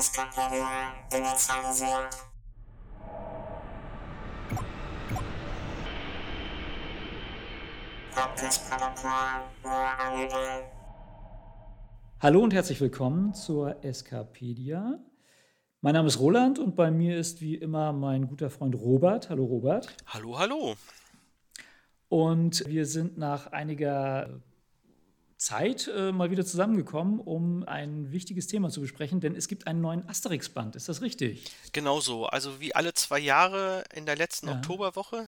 Digitalisiert. Hallo und herzlich willkommen zur Eskapedia. Mein Name ist Roland und bei mir ist wie immer mein guter Freund Robert. Hallo Robert. Hallo, hallo. Und wir sind nach einiger Zeit äh, mal wieder zusammengekommen, um ein wichtiges Thema zu besprechen, denn es gibt einen neuen Asterix-Band. Ist das richtig? Genau so. Also wie alle zwei Jahre in der letzten Ja. Oktoberwoche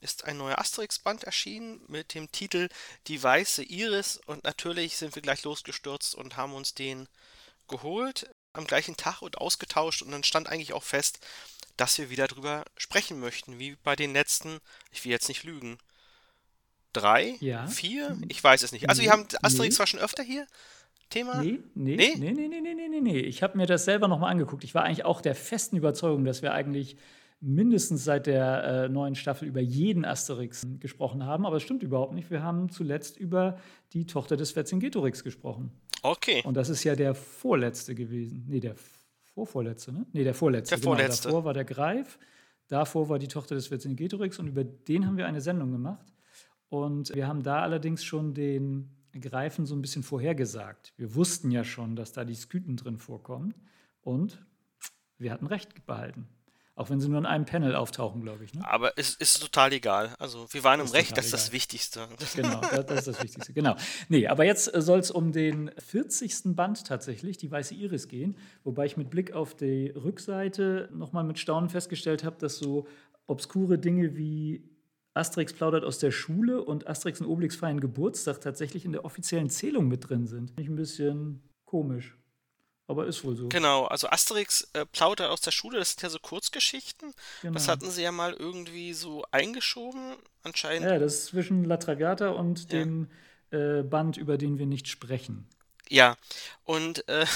ist ein neuer Asterix-Band erschienen mit dem Titel Die weiße Iris und natürlich sind wir gleich losgestürzt und haben uns den geholt am gleichen Tag und ausgetauscht und dann stand eigentlich auch fest, dass wir wieder drüber sprechen möchten, wie bei den letzten, ich will jetzt nicht lügen, drei, Ja. vier, ich weiß es nicht. Also Nee, wir haben Asterix nee. war schon öfter hier, Thema. Nee, nee, Nee? nee, nee, nee, nee, nee, nee. Ich habe mir das selber nochmal angeguckt. Ich war eigentlich auch der festen Überzeugung, dass wir eigentlich mindestens seit der äh, neuen Staffel über jeden Asterix gesprochen haben. Aber es stimmt überhaupt nicht. Wir haben zuletzt über die Tochter des Vercingetorix gesprochen. Okay. Und das ist ja der vorletzte gewesen. Nee, der vorvorletzte, ne? Nee, der vorletzte. Der vorletzte. Davor war der Greif, davor war die Tochter des Vercingetorix und über den haben wir eine Sendung gemacht. Und wir haben da allerdings schon den Greifen so ein bisschen vorhergesagt. Wir wussten ja schon, dass da die Sküten drin vorkommen. Und wir hatten recht behalten. Auch wenn sie nur in einem Panel auftauchen, glaube ich. Ne? Aber es ist total egal. Also wir waren im Ist Recht, das ist das. Wichtigste. Genau, das, das ist das Wichtigste. Genau. Nee, aber jetzt soll es um den 40. Band tatsächlich, die Weiße Iris, gehen. Wobei ich mit Blick auf die Rückseite nochmal mit Staunen festgestellt habe, dass so obskure Dinge wie Asterix plaudert aus der Schule und Asterix und Obelix feiern Geburtstag tatsächlich in der offiziellen Zählung mit drin sind. Finde ich ein bisschen komisch. Aber ist wohl so. Genau, also Asterix äh, plaudert aus der Schule, das sind ja so Kurzgeschichten. Genau. Das hatten sie ja mal irgendwie so eingeschoben, anscheinend. Ja, das ist zwischen La Traviata und Ja. dem äh, Band, über den wir nicht sprechen. Ja, und, äh,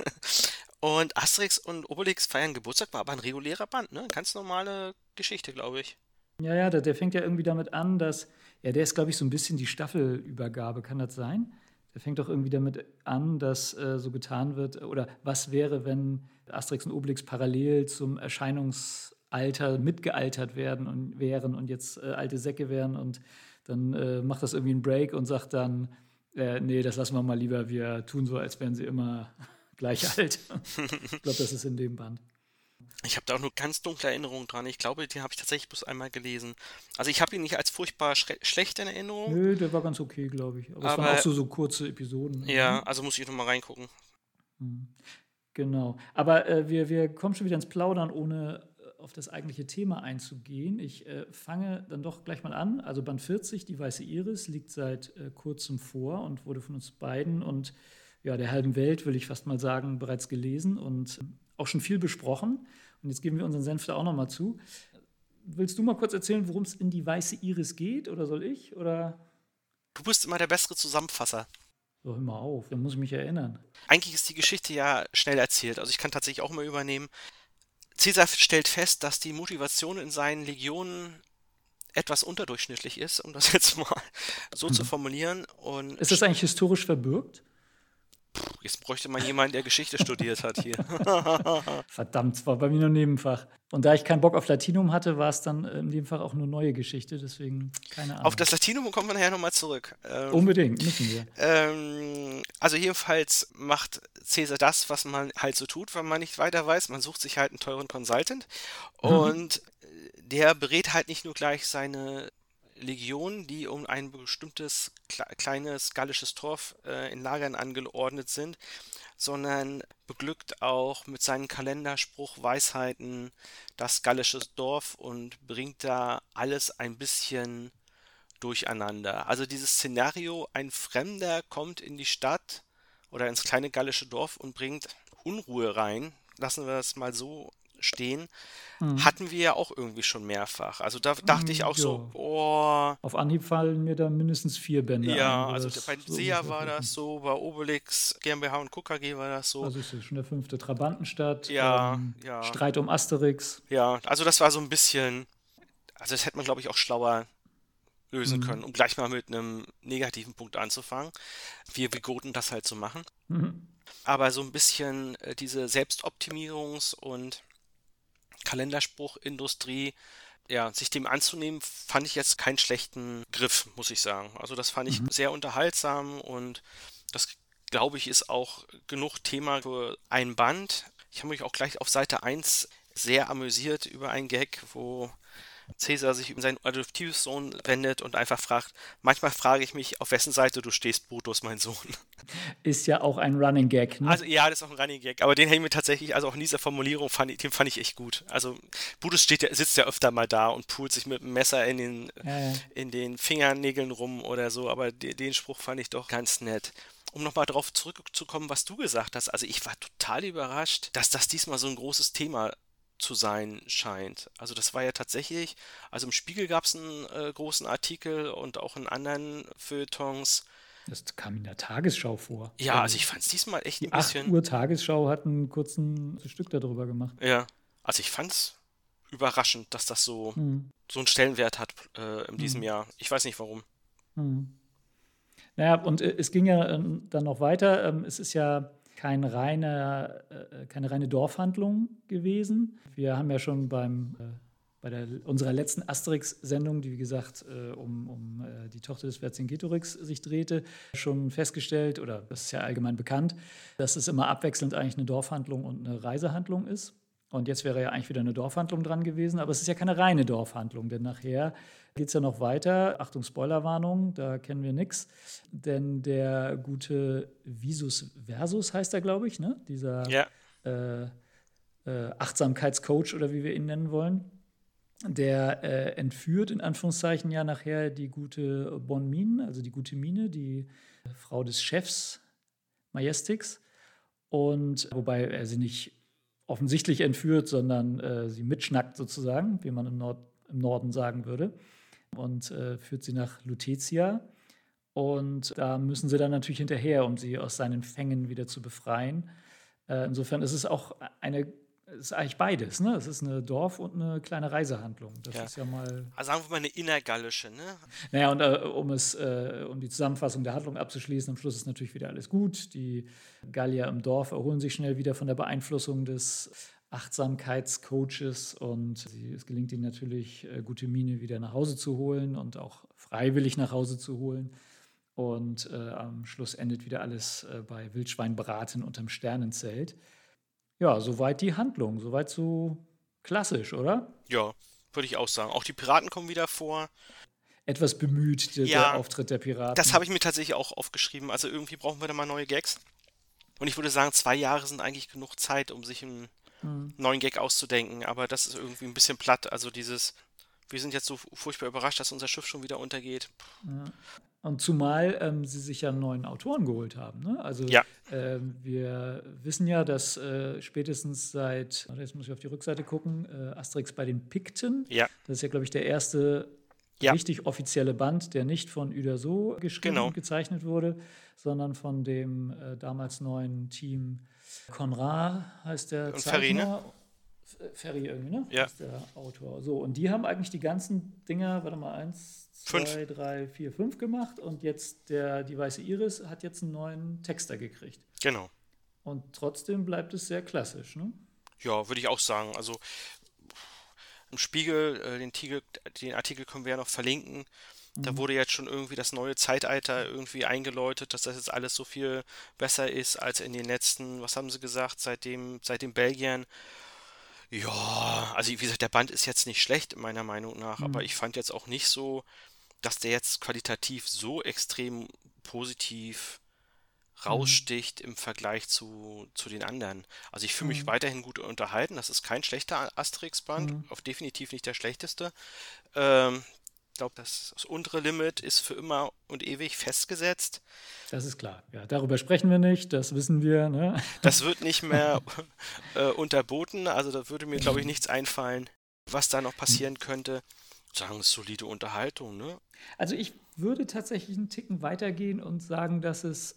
und Asterix und Obelix feiern Geburtstag, war aber ein regulärer Band, ne? Ganz normale Geschichte, glaube ich. Ja, ja, der, der fängt ja irgendwie damit an, dass, ja, der ist, glaube ich, so ein bisschen die Staffelübergabe, kann das sein? Der fängt doch irgendwie damit an, dass äh, so getan wird, oder was wäre, wenn Asterix und Obelix parallel zum Erscheinungsalter mitgealtert werden und wären und jetzt äh, alte Säcke wären und dann äh, macht das irgendwie einen Break und sagt dann, äh, nee, das lassen wir mal lieber, wir tun so, als wären sie immer gleich alt. ich glaube, das ist in dem Band. Ich habe da auch nur ganz dunkle Erinnerungen dran. Ich glaube, den habe ich tatsächlich bloß einmal gelesen. Also ich habe ihn nicht als furchtbar schlecht in Erinnerung. Nö, der war ganz okay, glaube ich. Aber, es waren Aber- auch so, so kurze Episoden. Ja, also muss ich nochmal reingucken. Genau. Aber äh, wir, wir kommen schon wieder ins Plaudern, ohne äh, auf das eigentliche Thema einzugehen. Ich äh, fange dann doch gleich mal an. Also Band 40, die Weiße Iris, liegt seit äh, kurzem vor und wurde von uns beiden und ja, der halben Welt, will ich fast mal sagen, bereits gelesen und auch schon viel besprochen. Und jetzt geben wir unseren Senf da auch nochmal zu. Willst du mal kurz erzählen, worum es in die Weiße Iris geht? Oder soll ich? Oder Du bist immer der bessere Zusammenfasser. so, hör mal auf, dann muss ich mich erinnern. Eigentlich ist die Geschichte ja schnell erzählt. Also ich kann tatsächlich auch mal übernehmen. Caesar stellt fest, dass die Motivation in seinen Legionen etwas unterdurchschnittlich ist, um das jetzt mal so zu formulieren. Und Ist das eigentlich historisch verbürgt? Jetzt bräuchte man jemanden, der Geschichte studiert hat hier. Verdammt, es war bei mir nur Nebenfach. Und da ich keinen Bock auf Latinum hatte, war es dann äh, in dem Fach auch nur neue Geschichte, deswegen keine Ahnung. Auf das Latinum kommen wir nachher nochmal zurück. Ähm, Unbedingt, müssen wir. Ähm, also jedenfalls macht Caesar das, was man halt so tut, wenn man nicht weiter weiß. Man sucht sich halt einen teuren Consultant und äh, der berät halt nicht nur gleich seine Legion, die um ein bestimmtes kle kleines gallisches Dorf äh, in Lagern angeordnet sind, sondern beglückt auch mit seinen Kalenderspruch Weisheiten das gallische Dorf und bringt da alles ein bisschen durcheinander. Also dieses Szenario, ein Fremder kommt in die Stadt oder ins kleine gallische Dorf und bringt Unruhe rein, lassen wir das mal so stehen, Mhm. hatten wir ja auch irgendwie schon mehrfach. Also da dachte ich auch so, ja. oh, Auf Anhieb fallen mir da mindestens vier Bände ja, ein. wo also das bei so SEA war das so, bei Obelix, GmbH und KKG war das so. Also ist es schon der fünfte Trabantenstadt. Ja, ähm, ja. Streit um Asterix. Ja, also das war so ein bisschen, also das hätte man, glaube ich, auch schlauer lösen Mhm. können, um gleich mal mit einem negativen Punkt anzufangen. Wir Vigoten das halt zu machen. Mhm. Aber so ein bisschen äh, diese Selbstoptimierungs- und Kalenderspruchindustrie, ja, sich dem anzunehmen, fand ich jetzt keinen schlechten Griff, muss ich sagen. Also das fand ich mhm. sehr unterhaltsam und das glaube ich ist auch genug Thema für ein Band. Ich habe mich auch gleich auf Seite 1 sehr amüsiert über einen Gag, wo Cäsar sich um seinen Adoptivsohn wendet und einfach fragt, manchmal frage ich mich, auf wessen Seite du stehst, Brutus, mein Sohn. Ist ja auch ein Running Gag, ne? Also ja, das ist auch ein Running Gag, aber den ich mir tatsächlich, also auch in dieser Formulierung, fand ich, den fand ich echt gut. Also Brutus steht sitzt ja öfter mal da und pult sich mit dem Messer in den, ja, ja. in den Fingernägeln rum oder so, aber den, den Spruch fand ich doch ganz nett um nochmal darauf zurückzukommen, was du gesagt hast, also ich war total überrascht, dass das diesmal so ein großes Thema zu sein scheint. Also das war ja tatsächlich, also im Spiegel gab es einen äh, großen Artikel und auch in anderen Feuilletons. Das kam in der Tagesschau vor. Ja, also, also ich fand es diesmal echt ein bisschen. 8 Uhr Tagesschau hat einen kurzen Stück darüber gemacht. Ja, also ich fand es überraschend, dass das so, hm. so einen Stellenwert hat äh, in diesem hm. Jahr. Ich weiß nicht warum. Hm. Naja, und äh, es ging ja äh, dann noch weiter. Ähm, es ist ja kein reine, äh, keine reine Dorfhandlung gewesen. Wir haben ja schon beim, äh, bei der, unserer letzten Asterix-Sendung, die wie gesagt äh, um, um äh, die Tochter des Vercingetorix sich drehte, schon festgestellt, oder das ist ja allgemein bekannt, dass es immer abwechselnd eigentlich eine Dorfhandlung und eine Reisehandlung ist. Und jetzt wäre ja eigentlich wieder eine Dorfhandlung dran gewesen, aber es ist ja keine reine Dorfhandlung, denn nachher geht es ja noch weiter. Achtung, Spoilerwarnung, da kennen wir nichts. Denn der gute Visus Versus heißt er, glaube ich, ne? dieser ja. äh, äh, Achtsamkeitscoach oder wie wir ihn nennen wollen. Der äh, entführt in Anführungszeichen ja nachher die gute Bonmine, also die gute Mine, die Frau des Chefs Majestix. Und wobei er sie nicht offensichtlich entführt, sondern äh, sie mitschnackt sozusagen, wie man im, Nord im Norden sagen würde, und äh, führt sie nach Lutetia. Und da müssen sie dann natürlich hinterher, um sie aus seinen Fängen wieder zu befreien. Äh, insofern ist es auch eine es ist eigentlich beides, ne? Es ist eine Dorf- und eine kleine Reisehandlung. Das ja. ist ja mal. Also sagen wir mal eine innergallische, ne? Naja, und äh, um es, äh, um die Zusammenfassung der Handlung abzuschließen, am Schluss ist natürlich wieder alles gut. Die Gallier im Dorf erholen sich schnell wieder von der Beeinflussung des Achtsamkeitscoaches und sie, es gelingt ihnen natürlich, äh, gute Mine wieder nach Hause zu holen und auch freiwillig nach Hause zu holen. Und äh, am Schluss endet wieder alles äh, bei Wildschweinbraten unterm Sternenzelt. Ja, soweit die Handlung, soweit so klassisch, oder? Ja, würde ich auch sagen. Auch die Piraten kommen wieder vor. Etwas bemüht, der, ja, der Auftritt der Piraten. Das habe ich mir tatsächlich auch aufgeschrieben. Also irgendwie brauchen wir da mal neue Gags. Und ich würde sagen, zwei Jahre sind eigentlich genug Zeit, um sich einen hm. neuen Gag auszudenken. Aber das ist irgendwie ein bisschen platt. Also dieses, wir sind jetzt so furchtbar überrascht, dass unser Schiff schon wieder untergeht. Ja. Und zumal ähm, sie sich ja einen neuen Autoren geholt haben. Ne? Also ja. äh, wir wissen ja, dass äh, spätestens seit, jetzt muss ich auf die Rückseite gucken, äh, Asterix bei den Pikten, ja. das ist ja, glaube ich, der erste ja. richtig offizielle Band, der nicht von Uderso geschrieben genau. und gezeichnet wurde, sondern von dem äh, damals neuen Team Konrad heißt der und Zeichner. Ferry, irgendwie, ne? Ja. ist der Autor. So, und die haben eigentlich die ganzen Dinger, warte mal, eins, zwei, fünf. drei, vier, fünf gemacht und jetzt der, die Weiße Iris hat jetzt einen neuen Texter gekriegt. Genau. Und trotzdem bleibt es sehr klassisch, ne? Ja, würde ich auch sagen. Also im Spiegel, äh, den, Tiegel, den Artikel können wir ja noch verlinken. Da mhm. wurde jetzt schon irgendwie das neue Zeitalter irgendwie eingeläutet, dass das jetzt alles so viel besser ist als in den letzten, was haben sie gesagt, seitdem, seit den Belgiern ja, also wie gesagt, der Band ist jetzt nicht schlecht, meiner Meinung nach, mhm. aber ich fand jetzt auch nicht so, dass der jetzt qualitativ so extrem positiv raussticht mhm. im Vergleich zu, zu den anderen. Also ich fühle mich mhm. weiterhin gut unterhalten. Das ist kein schlechter Asterix-Band, mhm. auf definitiv nicht der schlechteste. Ähm, glaube, das, das untere Limit ist für immer und ewig festgesetzt. Das ist klar. Ja, darüber sprechen wir nicht, das wissen wir. Ne? Das wird nicht mehr äh, unterboten. Also da würde mir, glaube ich, nichts einfallen, was da noch passieren könnte. Sagen, solide Unterhaltung, ne? Also ich würde tatsächlich einen Ticken weitergehen und sagen, dass es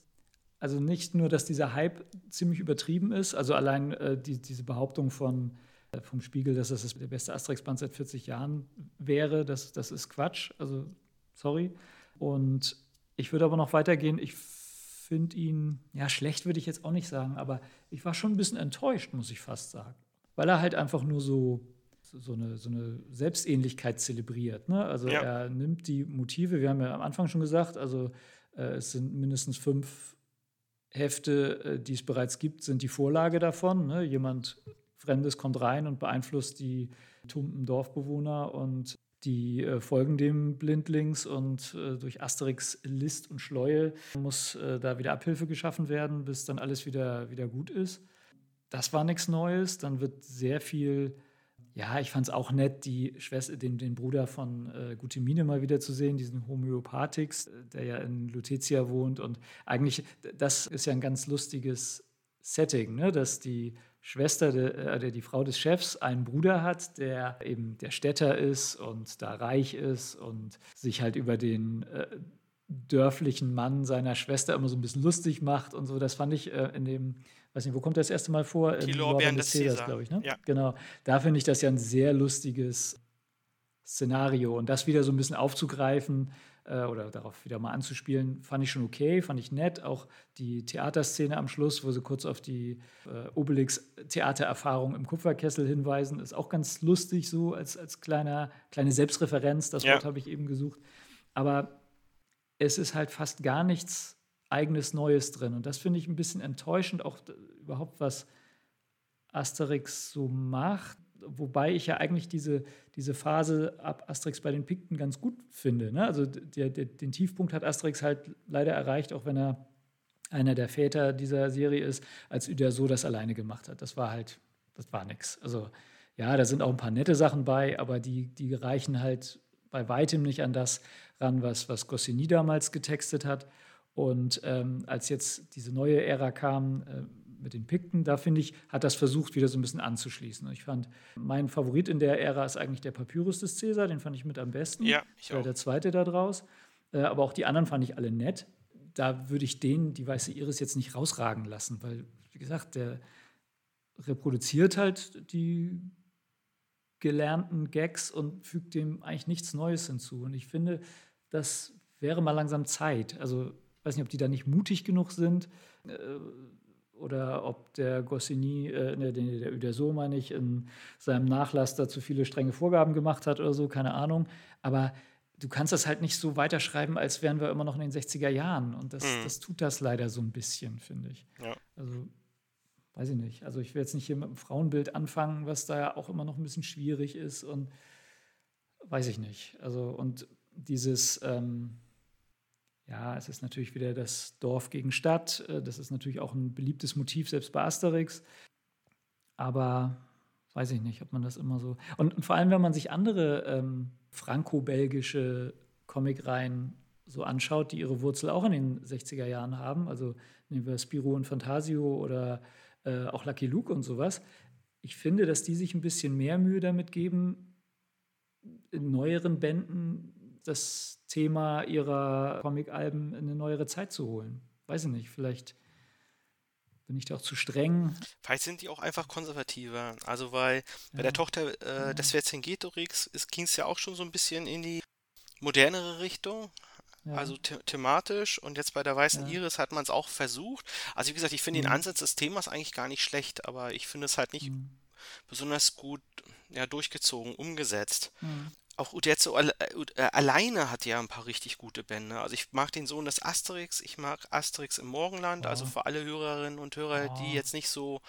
also nicht nur, dass dieser Hype ziemlich übertrieben ist, also allein äh, die, diese Behauptung von vom Spiegel, dass das der beste Asterix-Band seit 40 Jahren wäre. Das, das ist Quatsch. Also, sorry. Und ich würde aber noch weitergehen. Ich finde ihn, ja, schlecht würde ich jetzt auch nicht sagen, aber ich war schon ein bisschen enttäuscht, muss ich fast sagen. Weil er halt einfach nur so, so, eine, so eine Selbstähnlichkeit zelebriert. Ne? Also ja. er nimmt die Motive, wir haben ja am Anfang schon gesagt, also äh, es sind mindestens fünf Hefte, äh, die es bereits gibt, sind die Vorlage davon. Ne? Jemand Fremdes kommt rein und beeinflusst die tumpen Dorfbewohner und die äh, folgen dem blindlings und äh, durch Asterix List und Schleue muss äh, da wieder Abhilfe geschaffen werden, bis dann alles wieder, wieder gut ist. Das war nichts Neues. Dann wird sehr viel, ja, ich fand es auch nett, die Schwester, den, den Bruder von äh, Gutemine mal wieder zu sehen, diesen Homöopathix, der ja in Lutetia wohnt. Und eigentlich, das ist ja ein ganz lustiges Setting, ne? dass die Schwester, der, äh, die Frau des Chefs, einen Bruder hat, der eben der Städter ist und da reich ist und sich halt über den äh, dörflichen Mann seiner Schwester immer so ein bisschen lustig macht und so. Das fand ich äh, in dem, weiß nicht, wo kommt das erste Mal vor? Die Lorbeeren des Caesars, glaube ich. Ne? Ja. Genau. Da finde ich das ja ein sehr lustiges Szenario und das wieder so ein bisschen aufzugreifen äh, oder darauf wieder mal anzuspielen, fand ich schon okay, fand ich nett. Auch die Theaterszene am Schluss, wo sie kurz auf die äh, Obelix-Theatererfahrung im Kupferkessel hinweisen, ist auch ganz lustig, so als, als kleiner, kleine Selbstreferenz. Das ja. Wort habe ich eben gesucht. Aber es ist halt fast gar nichts eigenes Neues drin. Und das finde ich ein bisschen enttäuschend, auch überhaupt was Asterix so macht wobei ich ja eigentlich diese, diese Phase ab Asterix bei den Pikten ganz gut finde. Ne? Also der, der, den Tiefpunkt hat Asterix halt leider erreicht, auch wenn er einer der Väter dieser Serie ist, als Uderso das alleine gemacht hat. Das war halt, das war nix. Also ja, da sind auch ein paar nette Sachen bei, aber die, die reichen halt bei weitem nicht an das ran, was, was Goscinny damals getextet hat. Und ähm, als jetzt diese neue Ära kam, äh, mit den Pikten, da finde ich, hat das versucht, wieder so ein bisschen anzuschließen. Ich fand, mein Favorit in der Ära ist eigentlich der Papyrus des Cäsar, den fand ich mit am besten. Ja, ich auch. Der zweite da draus. Äh, aber auch die anderen fand ich alle nett. Da würde ich den, die weiße Iris, jetzt nicht rausragen lassen, weil, wie gesagt, der reproduziert halt die gelernten Gags und fügt dem eigentlich nichts Neues hinzu. Und ich finde, das wäre mal langsam Zeit. Also, ich weiß nicht, ob die da nicht mutig genug sind. Äh, oder ob der Goscinny, äh, ne, der, der Uderso, meine ich, in seinem Nachlass dazu viele strenge Vorgaben gemacht hat oder so, keine Ahnung. Aber du kannst das halt nicht so weiterschreiben, als wären wir immer noch in den 60er Jahren. Und das, mhm. das tut das leider so ein bisschen, finde ich. Ja. Also, weiß ich nicht. Also, ich will jetzt nicht hier mit dem Frauenbild anfangen, was da ja auch immer noch ein bisschen schwierig ist. Und weiß ich nicht. Also, und dieses. Ähm, ja, es ist natürlich wieder das Dorf gegen Stadt. Äh, das ist natürlich auch ein beliebtes Motiv, selbst bei Asterix. Aber weiß ich nicht, ob man das immer so. Und, und vor allem, wenn man sich andere ähm, franco-belgische Comicreihen so anschaut, die ihre Wurzel auch in den 60er Jahren haben, also nehmen wir Spiro und Fantasio oder äh, auch Lucky Luke und sowas. Ich finde, dass die sich ein bisschen mehr Mühe damit geben, in neueren Bänden das Thema ihrer Comic-Alben in eine neuere Zeit zu holen. Weiß ich nicht, vielleicht bin ich da auch zu streng. Vielleicht sind die auch einfach konservativer. Also, weil ja. bei der Tochter äh, ja. des Vercingetorix ging es ja auch schon so ein bisschen in die modernere Richtung. Ja. Also the thematisch und jetzt bei der Weißen ja. Iris hat man es auch versucht. Also wie gesagt, ich finde mhm. den Ansatz des Themas eigentlich gar nicht schlecht, aber ich finde es halt nicht mhm. besonders gut ja, durchgezogen, umgesetzt. Mhm auch Uderzo äh, äh, alleine hat ja ein paar richtig gute Bände. Also ich mag den Sohn des Asterix, ich mag Asterix im Morgenland, also ja. also für alle Hörerinnen und Hörer, ja. die jetzt nicht so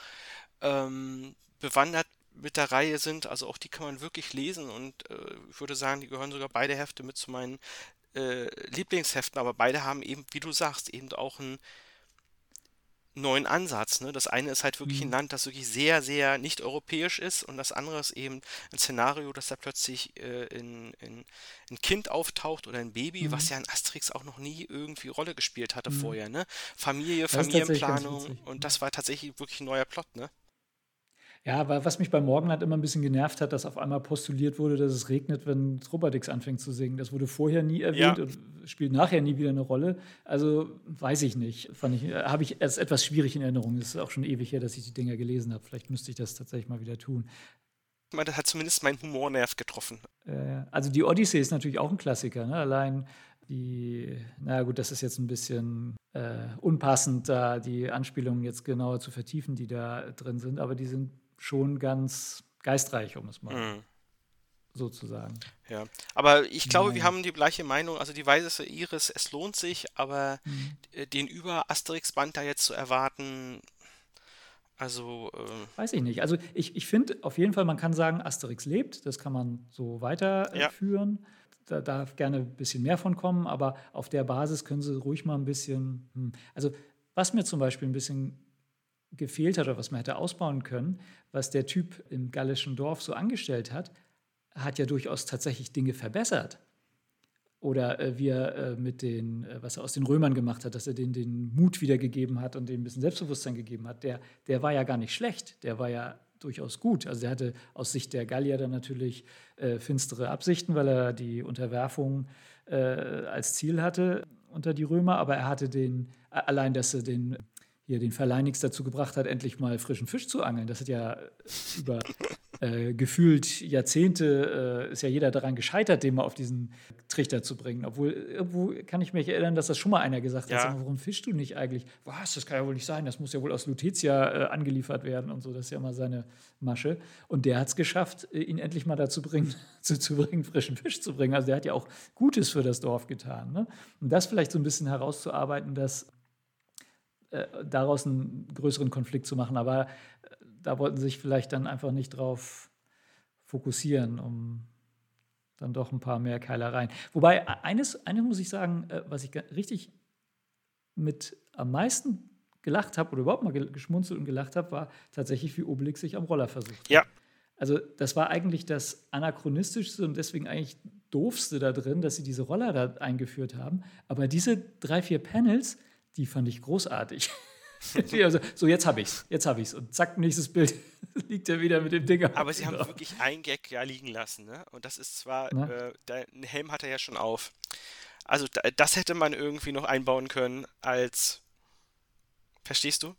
ähm, bewandert mit der Reihe sind, also auch die kann man wirklich lesen und äh, ich würde sagen, die gehören sogar beide Hefte mit zu meinen äh, Lieblingsheften, aber beide haben eben, wie du sagst, eben auch ein neuen Ansatz. Ne? Das eine ist halt wirklich ein mhm. Land, das wirklich sehr, sehr nicht europäisch ist und das andere ist eben ein Szenario, dass da plötzlich äh, in, in, ein Kind auftaucht oder ein Baby, mhm. was ja in Asterix auch noch nie irgendwie Rolle gespielt hatte mhm. vorher. Ne? Familie, Familienplanung und das war tatsächlich wirklich ein neuer Plot. Ne? Ja, aber was mich bei Morgenland immer ein bisschen genervt hat, dass auf einmal postuliert wurde, dass es regnet, wenn Trobadix anfängt zu singen. Das wurde vorher nie erwähnt ja. und spielt nachher nie wieder eine Rolle. Also weiß ich nicht. Fand ich, habe ich als etwas schwierig in Erinnerung. Es ist auch schon ewig her, dass ich die Dinger gelesen habe. Vielleicht müsste ich das tatsächlich mal wieder tun. Das hat zumindest meinen Humornerv getroffen. also die Odyssee ist natürlich auch ein Klassiker. Ne? Allein die, na gut, das ist jetzt ein bisschen äh, unpassend, da die Anspielungen jetzt genauer zu vertiefen, die da drin sind, aber die sind schon ganz geistreich, um es mal mhm. so zu sagen. Ja, aber ich glaube, Nein. wir haben die gleiche Meinung. Also die weiße Iris, es lohnt sich, aber mhm. den über Asterix-Band da jetzt zu erwarten, also. Äh Weiß ich nicht. Also ich, ich finde auf jeden Fall, man kann sagen, Asterix lebt, das kann man so weiterführen. Ja. Da darf gerne ein bisschen mehr von kommen, aber auf der Basis können sie ruhig mal ein bisschen. Hm. Also, was mir zum Beispiel ein bisschen gefehlt hat oder was man hätte ausbauen können, was der Typ im gallischen Dorf so angestellt hat, hat ja durchaus tatsächlich Dinge verbessert. Oder äh, wie er äh, mit den, äh, was er aus den Römern gemacht hat, dass er denen den Mut wiedergegeben hat und denen ein bisschen Selbstbewusstsein gegeben hat, der, der war ja gar nicht schlecht, der war ja durchaus gut. Also er hatte aus Sicht der Gallier dann natürlich äh, finstere Absichten, weil er die Unterwerfung äh, als Ziel hatte unter die Römer, aber er hatte den, allein, dass er den hier den Verleih nichts dazu gebracht hat, endlich mal frischen Fisch zu angeln. Das hat ja über äh, gefühlt Jahrzehnte, äh, ist ja jeder daran gescheitert, den mal auf diesen Trichter zu bringen. Obwohl, irgendwo kann ich mich erinnern, dass das schon mal einer gesagt ja. hat, warum fischst du nicht eigentlich? Was, das kann ja wohl nicht sein, das muss ja wohl aus Lutetia äh, angeliefert werden und so, das ist ja mal seine Masche. Und der hat es geschafft, äh, ihn endlich mal dazu bringen, zu, zu bringen, frischen Fisch zu bringen. Also der hat ja auch Gutes für das Dorf getan. Ne? Und das vielleicht so ein bisschen herauszuarbeiten, dass äh, daraus einen größeren Konflikt zu machen. Aber äh, da wollten sie sich vielleicht dann einfach nicht drauf fokussieren, um dann doch ein paar mehr Keilereien. Wobei, e-, eines, eines muss ich sagen, äh, was ich richtig mit am meisten gelacht habe oder überhaupt mal geschmunzelt und gelacht habe, war tatsächlich, wie Obelix sich am Roller versucht. Ja. Also das war eigentlich das anachronistischste und deswegen eigentlich doofste da drin, dass sie diese Roller da eingeführt haben. Aber diese drei, vier Panels, die fand ich großartig. also, so, jetzt habe ich's, jetzt habe ich's. Und zack, nächstes Bild liegt er wieder mit dem Ding. Aber sie haben wirklich ein Gag ja liegen lassen, ne? Und das ist zwar, äh, der Helm hat er ja schon auf. Also das hätte man irgendwie noch einbauen können als. Verstehst du?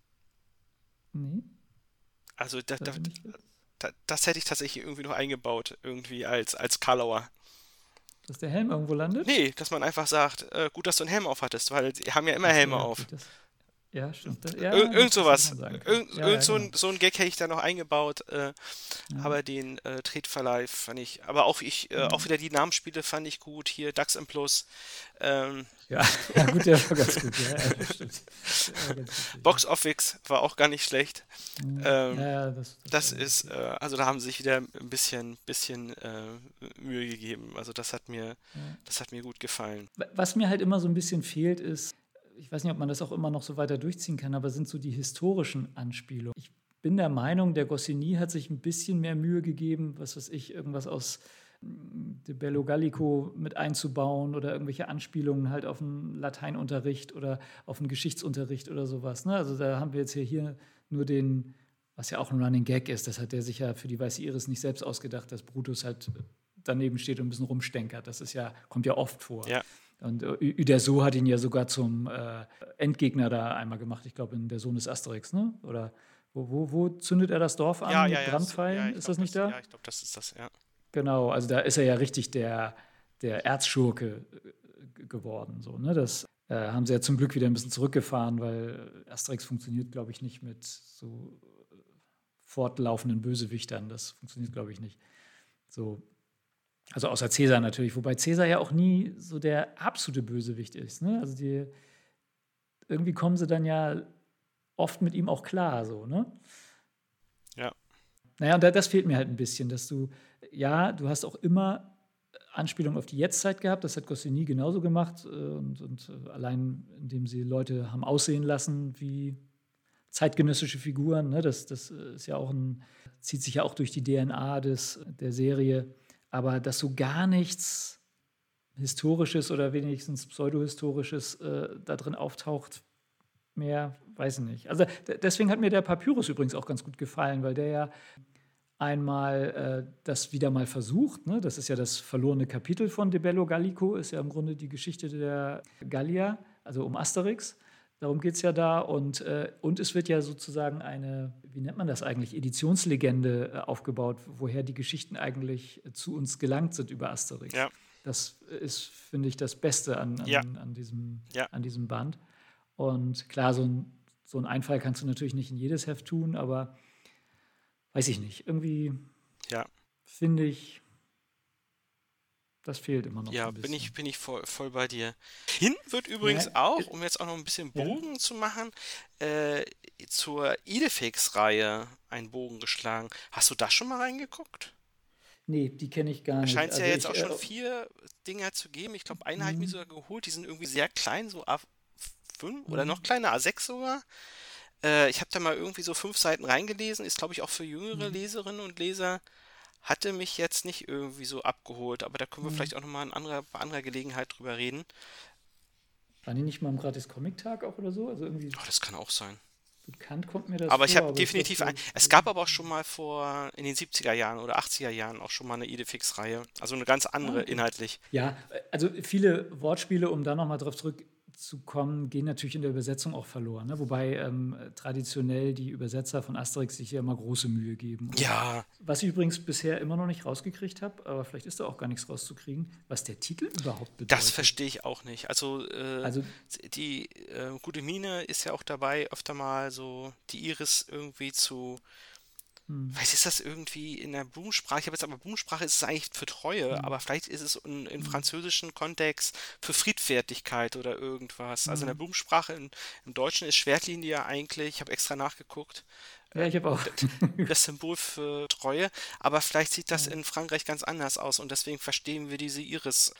Nee. Also da, da, da, das hätte ich tatsächlich irgendwie noch eingebaut, irgendwie als, als Karlauer. Dass der Helm irgendwo landet? Nee, dass man einfach sagt, äh, gut, dass du einen Helm auf hattest, weil die haben ja immer Helme auf. Das, ja, stimmt. Ja, Ir irgend sowas. Irgend, ja, irgend ja, so, ein, genau. so ein Gag hätte ich da noch eingebaut, äh, aber den äh, Tretverleih fand ich, aber auch ich, äh, auch wieder die Namensspiele fand ich gut, hier DAX im Plus. Ähm, ja, ja, gut, der war ganz gut. Ja. Box Office war auch gar nicht schlecht. Ähm, ja, das, das, das ist, äh, also da haben sie sich wieder ein bisschen, bisschen äh, Mühe gegeben. Also das hat mir, das hat mir gut gefallen. Was mir halt immer so ein bisschen fehlt, ist, ich weiß nicht, ob man das auch immer noch so weiter durchziehen kann, aber sind so die historischen Anspielungen. Ich bin der Meinung, der Goscinny hat sich ein bisschen mehr Mühe gegeben, was weiß ich, irgendwas aus mm, De Bello Gallico mit einzubauen oder irgendwelche Anspielungen halt auf einen Lateinunterricht oder auf einen Geschichtsunterricht oder sowas. Ne? Also da haben wir jetzt hier, hier nur den, was ja auch ein Running Gag ist, das hat der sich ja für die Weiße Iris nicht selbst ausgedacht, dass Brutus halt daneben steht und ein bisschen rumstenkert. Das ist ja, kommt ja oft vor. Ja. Und äh, Uderso hat ihn ja sogar zum äh, Endgegner da einmal gemacht. Ich glaube, in der Sohn des Asterix, ne? Oder wo, wo, wo zündet er das Dorf an ja, mit ja, Brandpfeilen? Ja, ist das nicht das, da? Ja, ich glaube, das ist das, ja. Genau, also da ist er ja richtig der, der Erzschurke äh, geworden. So, ne? Das äh, haben sie ja zum Glück wieder ein bisschen zurückgefahren, weil Asterix funktioniert, glaube ich, nicht mit so äh, fortlaufenden Bösewichtern. Das funktioniert, glaube ich, nicht. So, also außer Cäsar natürlich, wobei Cäsar ja auch nie so der absolute Bösewicht ist. Ne? Also die, irgendwie kommen sie dann ja oft mit ihm auch klar, so, ne? Ja. Naja, und das fehlt mir halt ein bisschen, dass du, ja, du hast auch immer Anspielung auf die Jetztzeit gehabt, das hat Goscinny genauso gemacht äh, und, und äh, allein indem sie Leute haben aussehen lassen wie zeitgenössische Figuren, ne? das, das ist ja auch ein, zieht sich ja auch durch die DNA des, der Serie aber dass so gar nichts Historisches oder wenigstens Pseudohistorisches äh, da drin auftaucht, mehr, weiß ich nicht. Also deswegen hat mir der Papyrus übrigens auch ganz gut gefallen, weil der ja einmal äh, das wieder mal versucht. Ne? Das ist ja das verlorene Kapitel von De Bello Gallico, ist ja im Grunde die Geschichte der Gallier, also um Asterix. Darum geht es ja da. Und, äh, und es wird ja sozusagen eine, wie nennt man das eigentlich, Editionslegende äh, aufgebaut, woher die Geschichten eigentlich zu uns gelangt sind über Asterix. Ja. Das ist, finde ich, das Beste an, an, Ja. an, diesem, Ja. an diesem Band. Und klar, so ein, so ein Einfall kannst du natürlich nicht in jedes Heft tun, aber weiß ich nicht. Irgendwie Ja. finde ich, das fehlt immer noch. Ja, ein bin ich, bin ich voll, voll bei dir. Hinten wird übrigens Ja, auch, um jetzt auch noch ein bisschen ja. Bogen zu machen, äh, zur Idefix-Reihe einen Bogen geschlagen. Hast du da schon mal reingeguckt? Nee, die kenne ich gar nicht. scheint es ja Also jetzt ich, auch schon äh, vier Dinger zu geben. Ich glaube, einen habe ich mir Mhm. sogar geholt. Die sind irgendwie sehr klein, so A5 oder Mhm. noch kleiner, A6 sogar. Äh, ich habe da mal irgendwie so fünf Seiten reingelesen. Ist, glaube ich, auch für jüngere Mhm. Leserinnen und Leser. Hatte mich jetzt nicht irgendwie so abgeholt, aber da können wir Mhm. vielleicht auch nochmal anderer, bei anderer Gelegenheit drüber reden. Waren die nicht mal im Gratis-Comic-Tag auch oder so? Also irgendwie Oh, das kann auch sein. bekannt kommt mir das Aber ich vor, habe aber definitiv ein. Es gab aber auch schon mal vor in den 70er Jahren oder 80er Jahren auch schon mal eine Idefix-Reihe. Also eine ganz andere Ah, okay. inhaltlich. Ja, also viele Wortspiele, um da nochmal drauf zurückzukommen, gehen natürlich in der Übersetzung auch verloren. Ne? Wobei ähm, traditionell die Übersetzer von Asterix sich ja immer große Mühe geben. Und Ja, Was ich übrigens bisher immer noch nicht rausgekriegt habe, aber vielleicht ist da auch gar nichts rauszukriegen, was der Titel überhaupt bedeutet. das verstehe ich auch nicht. Also, äh, Also die äh, gute Mine ist ja auch dabei, öfter mal so die Iris irgendwie zu. Hm. Weiß ist das irgendwie in der Blumensprache? Ich habe jetzt aber Blumensprache ist es eigentlich für Treue, aber vielleicht ist es in, im französischen Kontext für Friedfertigkeit oder irgendwas. Also in der Mhm. Blumensprache, in, im Deutschen ist Schwertlinie ja eigentlich, ich habe extra nachgeguckt, ja, ich habe auch. das Symbol für Treue, aber vielleicht sieht das in Frankreich ganz anders aus und deswegen verstehen wir diese Iris.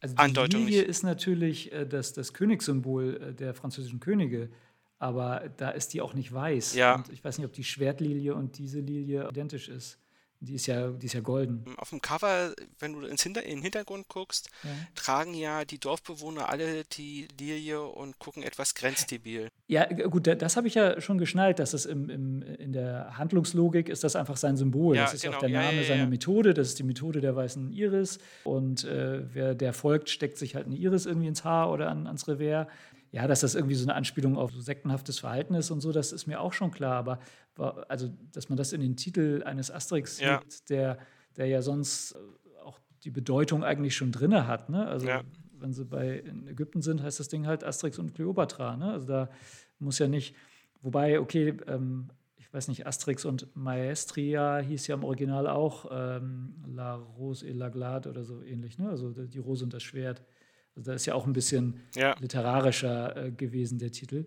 Also die Andeutung Lilie nicht. ist natürlich äh, das, das Königssymbol äh, der französischen Könige, aber da ist die auch nicht weiß. Ja. Und ich weiß nicht, ob die Schwertlilie und diese Lilie identisch ist. Die ist ja, die ist ja golden. Auf dem Cover, wenn du ins Hinter in den Hintergrund guckst, Ja. tragen ja die Dorfbewohner alle die Lilie und gucken etwas grenzdebil. Ja, gut, da- das habe ich ja schon geschnallt, dass es im, im, in der Handlungslogik ist das einfach sein Symbol. Ja, das ist ja auch genau. der Name ja, seiner. Methode. Das ist die Methode der weißen Iris. Und äh, wer der folgt, steckt sich halt eine Iris irgendwie ins Haar oder an, ans Revers. Ja, dass das irgendwie so eine Anspielung auf so sektenhaftes Verhalten ist und so, das ist mir auch schon klar. Aber also, dass man das in den Titel eines Asterix Ja. legt, der, der ja sonst äh, auch die Bedeutung eigentlich schon drinne hat. Ne? Also Ja. wenn sie bei in Ägypten sind, heißt das Ding halt Asterix und Kleopatra. Ne? Also da muss ja nicht, wobei, okay, ähm, ich weiß nicht, Asterix und Maestria hieß ja im Original auch ähm, La Rose et la Glade oder so ähnlich, ne? Also die Rose und das Schwert. Also da ist ja auch ein bisschen Ja, literarischer äh, gewesen, der Titel.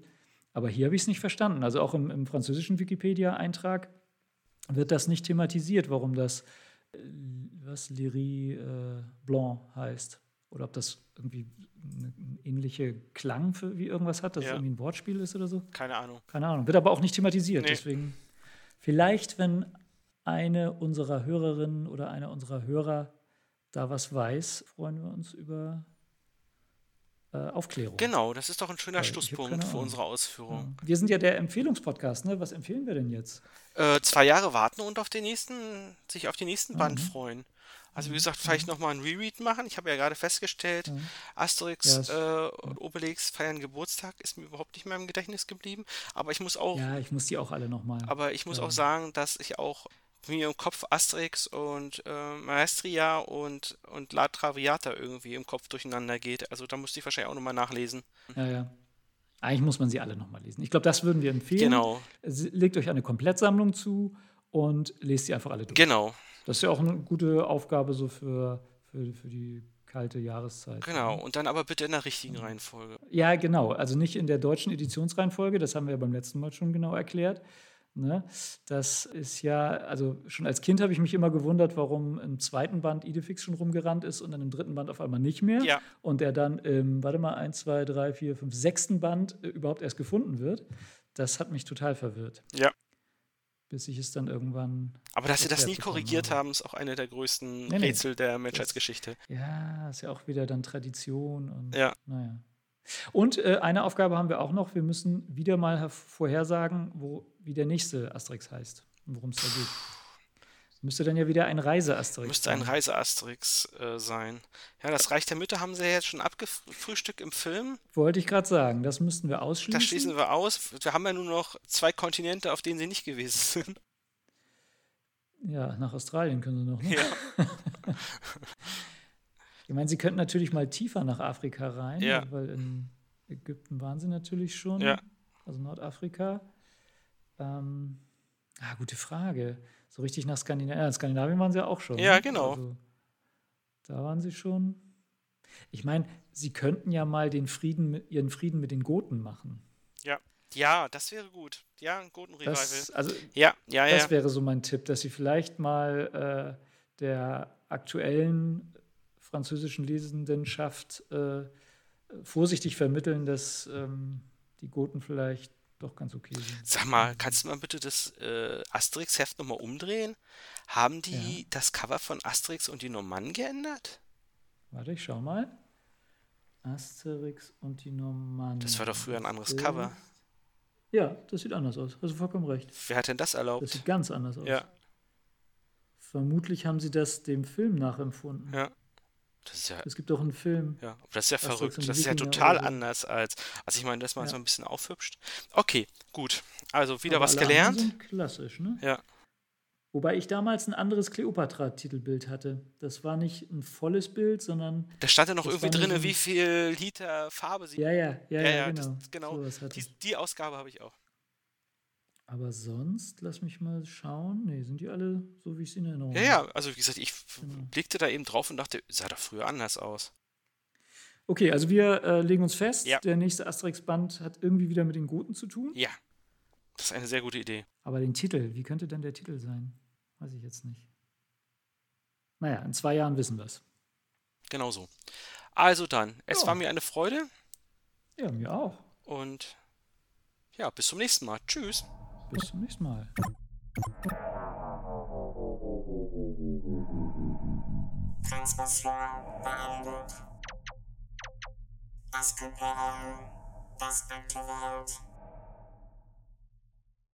Aber hier habe ich es nicht verstanden. Also auch im, im französischen Wikipedia-Eintrag wird das nicht thematisiert, warum das äh, was Lyrie äh, Blanc heißt. Oder ob das irgendwie eine, eine ähnliche Klang für, wie irgendwas hat, dass Ja. es irgendwie ein Wortspiel ist oder so. keine Ahnung. Keine Ahnung. Wird aber auch nicht thematisiert. Nee. Deswegen vielleicht, wenn eine unserer Hörerinnen oder einer unserer Hörer da was weiß, freuen wir uns über Aufklärung. Genau, das ist doch ein schöner hab Schlusspunkt für unsere Ausführung. Wir sind ja der Empfehlungspodcast, ne? Was empfehlen wir denn jetzt? Äh, zwei Jahre warten und auf den nächsten, sich auf den nächsten Ah, Band mhm. freuen. Also wie gesagt, vielleicht nochmal ein Reread machen. Ich habe ja gerade festgestellt, Ja. Asterix Ja, äh, und Obelix feiern Geburtstag, ist mir überhaupt nicht mehr im Gedächtnis geblieben. Aber ich muss auch, Ja, ich muss die auch alle nochmal. aber ich muss ja. auch sagen, dass ich auch mir im Kopf Asterix und äh, Maestria und, und La Traviata irgendwie im Kopf durcheinander geht. Also da musste ich wahrscheinlich auch nochmal nachlesen. Ja, ja. Eigentlich muss man sie alle nochmal lesen. Ich glaube, das würden wir empfehlen. Genau, Legt euch eine Komplettsammlung zu und lest sie einfach alle durch. genau, Das ist ja auch eine gute Aufgabe so für, für, für die kalte Jahreszeit. genau. Und dann aber bitte in der richtigen. Reihenfolge. Ja, genau. Also nicht in der deutschen Editionsreihenfolge, das haben wir ja beim letzten Mal schon genau erklärt. Ne? Das ist ja, also schon als Kind habe ich mich immer gewundert, warum im zweiten Band Idefix schon rumgerannt ist und dann im dritten Band auf einmal nicht mehr. Ja. Und der dann im, warte mal, 1, 2, 3, 4, 5, sechsten Band äh, überhaupt erst gefunden wird. Das hat mich total verwirrt. Ja. Bis ich es dann irgendwann. Aber dass sie das nie korrigiert habe. haben, ist auch eine der größten Nee, nee. Rätsel der Menschheitsgeschichte. Ja, ist ja auch wieder dann Tradition und Ja. naja. Und äh, eine Aufgabe haben wir auch noch. Wir müssen wieder mal vorhersagen, wo, wie der nächste Asterix heißt und worum es da geht. Müsste dann ja wieder ein Reise-Asterix Müsste ein. Reise-Asterix äh, sein. Ja, das Reich der Mütter haben sie ja jetzt schon abgefrühstückt im Film. Wollte ich gerade sagen. Das müssten wir ausschließen. Das schließen wir aus. Wir haben ja nur noch zwei Kontinente, auf denen sie nicht gewesen sind. Ja, nach Australien können sie noch. Ne? Ja. Ich meine, sie könnten natürlich mal tiefer nach Afrika rein, Ja. weil in Ägypten waren sie natürlich schon, Ja. also Nordafrika. Ähm, ah, gute Frage. So richtig nach Skandinavien. Ja, in Skandinavien waren sie ja auch schon. Ja, ne? genau. Also, da waren sie schon. Ich meine, sie könnten ja mal den Frieden, mit- ihren Frieden mit den Goten machen. Ja. Ja, das wäre gut. Ja, ein guten Revival. Das, also, ja, ja, ja. das wäre so mein Tipp, dass sie vielleicht mal äh, der aktuellen französischen Lesendenschaft äh, vorsichtig vermitteln, dass ähm, die Goten vielleicht doch ganz okay sind. Sag mal, kannst du mal bitte das äh, Asterix-Heft nochmal umdrehen? Haben die das Cover von Asterix und die Normannen geändert? Warte, ich schau mal. Asterix und die Normannen. Das war doch früher ein anderes Das Cover. Ja, das sieht anders aus. Hast du vollkommen recht. Wer hat denn das Das erlaubt? sieht ganz anders aus. Ja, Vermutlich haben sie das dem Film nachempfunden. ja. Das ist ja, Es gibt auch einen Film. ja, das ist ja verrückt. Das ist ja total anders als. Also ich meine, das mal Ja. so ein bisschen aufhübscht. Okay, gut. Also wieder Aber was gelernt. Sind klassisch, ne? Ja. Wobei ich damals ein anderes Kleopatra-Titelbild hatte. Das war nicht ein volles Bild, sondern. Da stand ja noch irgendwie drin, ein- wie viel Liter Farbe sie. Ja, ja, ja, ja, Ja, ja, genau. das- genau. Die, die Ausgabe habe ich auch. Aber sonst, lass mich mal schauen. Nee, sind die alle so, wie ich sie in Erinnerung Ja, habe? ja, also wie gesagt, ich Genau. blickte da eben drauf und dachte, sah doch früher anders aus. Okay, also wir äh, legen uns fest, Ja. der nächste Asterix-Band hat irgendwie wieder mit den Goten zu tun. Ja, das ist eine sehr gute Idee. Aber den Titel, wie könnte denn der Titel sein? Weiß ich jetzt nicht. Naja, in zwei Jahren wissen wir es. Genau so. Also dann, es Ja. war mir eine Freude Ja, mir auch. und ja, bis zum nächsten Mal. Tschüss. Bis zum nächsten Mal. Transmission beendet. Das Imperium, das Welt.